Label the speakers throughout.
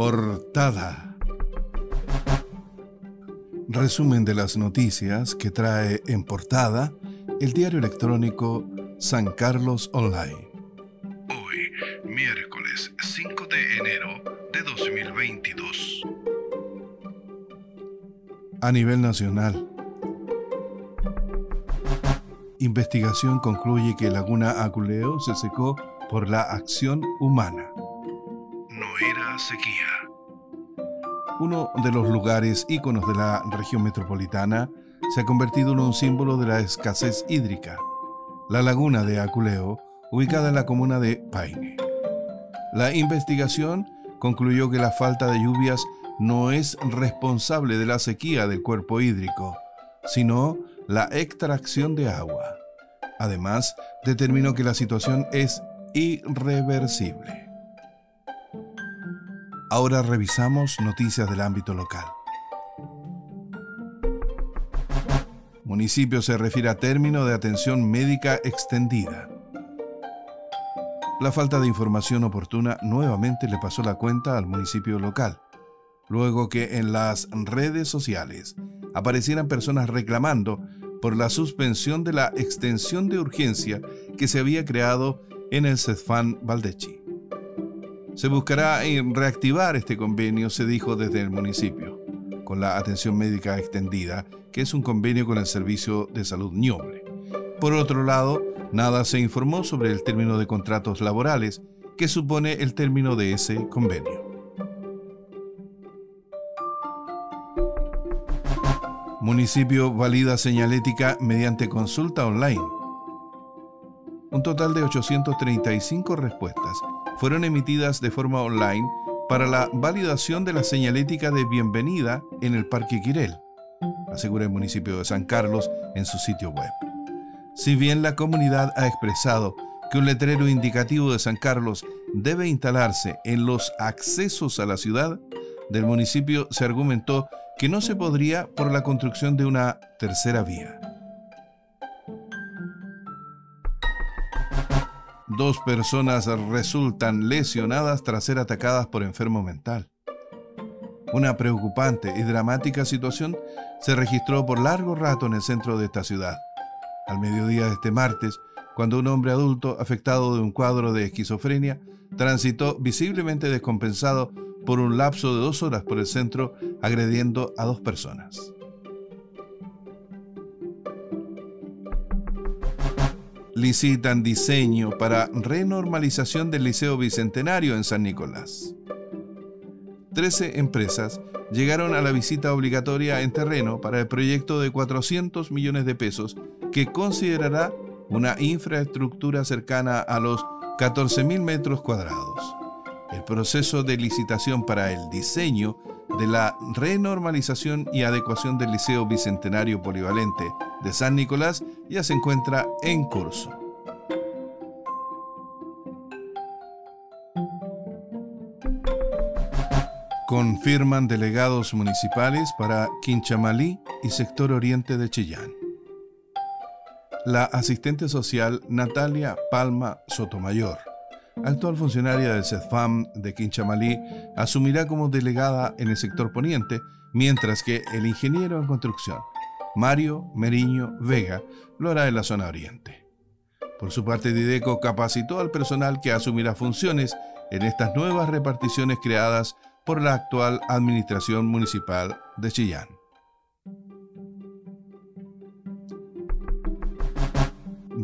Speaker 1: Portada. Resumen de las noticias que trae en portada el diario electrónico San Carlos Online.
Speaker 2: Hoy, miércoles 5 de enero de 2022.
Speaker 1: A nivel nacional, investigación concluye que Laguna Aculeo se secó por la acción humana.
Speaker 2: No era sequía.
Speaker 1: Uno de los lugares íconos de la región metropolitana se ha convertido en un símbolo de la escasez hídrica. La laguna de Aculeo, ubicada en la comuna de Paine. La investigación concluyó que la falta de lluvias no es responsable de la sequía del cuerpo hídrico, sino la extracción de agua. Además, determinó que la situación es irreversible. Ahora revisamos noticias del ámbito local. Municipio se refiere a término de atención médica extendida. La falta de información oportuna nuevamente le pasó la cuenta al municipio local, luego que en las redes sociales aparecieran personas reclamando por la suspensión de la extensión de urgencia que se había creado en el CEFAN Valdechi. Se buscará reactivar este convenio, se dijo desde el municipio, con la atención médica extendida, que es un convenio con el Servicio de Salud Ñoble. Por otro lado, nada se informó sobre el término de contratos laborales que supone el término de ese convenio. Municipio valida señalética mediante consulta online. Un total de 835 respuestas fueron emitidas de forma online para la validación de la señalética de bienvenida en el Parque Quirel, asegura el municipio de San Carlos en su sitio web. Si bien la comunidad ha expresado que un letrero indicativo de San Carlos debe instalarse en los accesos a la ciudad, del municipio se argumentó que no se podría por la construcción de una tercera vía. Dos personas resultan lesionadas tras ser atacadas por enfermo mental. Una preocupante y dramática situación se registró por largo rato en el centro de esta ciudad. Al mediodía de este martes, cuando un hombre adulto afectado de un cuadro de esquizofrenia transitó visiblemente descompensado por un lapso de dos horas por el centro agrediendo a dos personas. Licitan diseño para renormalización del Liceo Bicentenario en San Nicolás. Trece empresas llegaron a la visita obligatoria en terreno para el proyecto de 400 millones de pesos que considerará una infraestructura cercana a los 14.000 metros cuadrados. El proceso de licitación para el diseño de la renormalización y adecuación del Liceo Bicentenario Polivalente de San Nicolás ya se encuentra en curso. Confirman delegados municipales para Quinchamalí y sector oriente de Chillán. La asistente social Natalia Palma Sotomayor actual funcionaria del CEFAM de Quinchamalí, asumirá como delegada en el sector poniente, mientras que el ingeniero en construcción, Mario Meriño Vega, lo hará en la zona oriente. Por su parte, Dideco capacitó al personal que asumirá funciones en estas nuevas reparticiones creadas por la actual Administración Municipal de Chillán.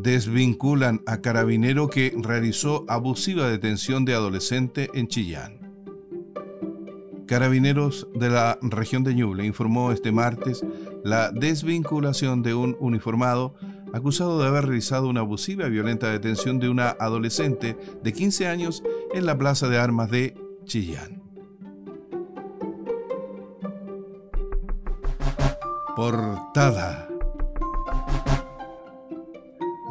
Speaker 1: Desvinculan a carabinero que realizó abusiva detención de adolescente en Chillán. Carabineros de la región de Ñuble informó este martes la desvinculación de un uniformado acusado de haber realizado una abusiva y violenta detención de una adolescente de 15 años en la Plaza de Armas de Chillán. Portada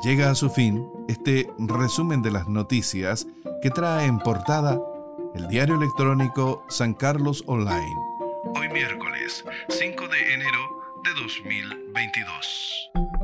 Speaker 1: llega a su fin este resumen de las noticias que trae en portada el diario electrónico San Carlos Online.
Speaker 2: Hoy miércoles 5 de enero de 2022.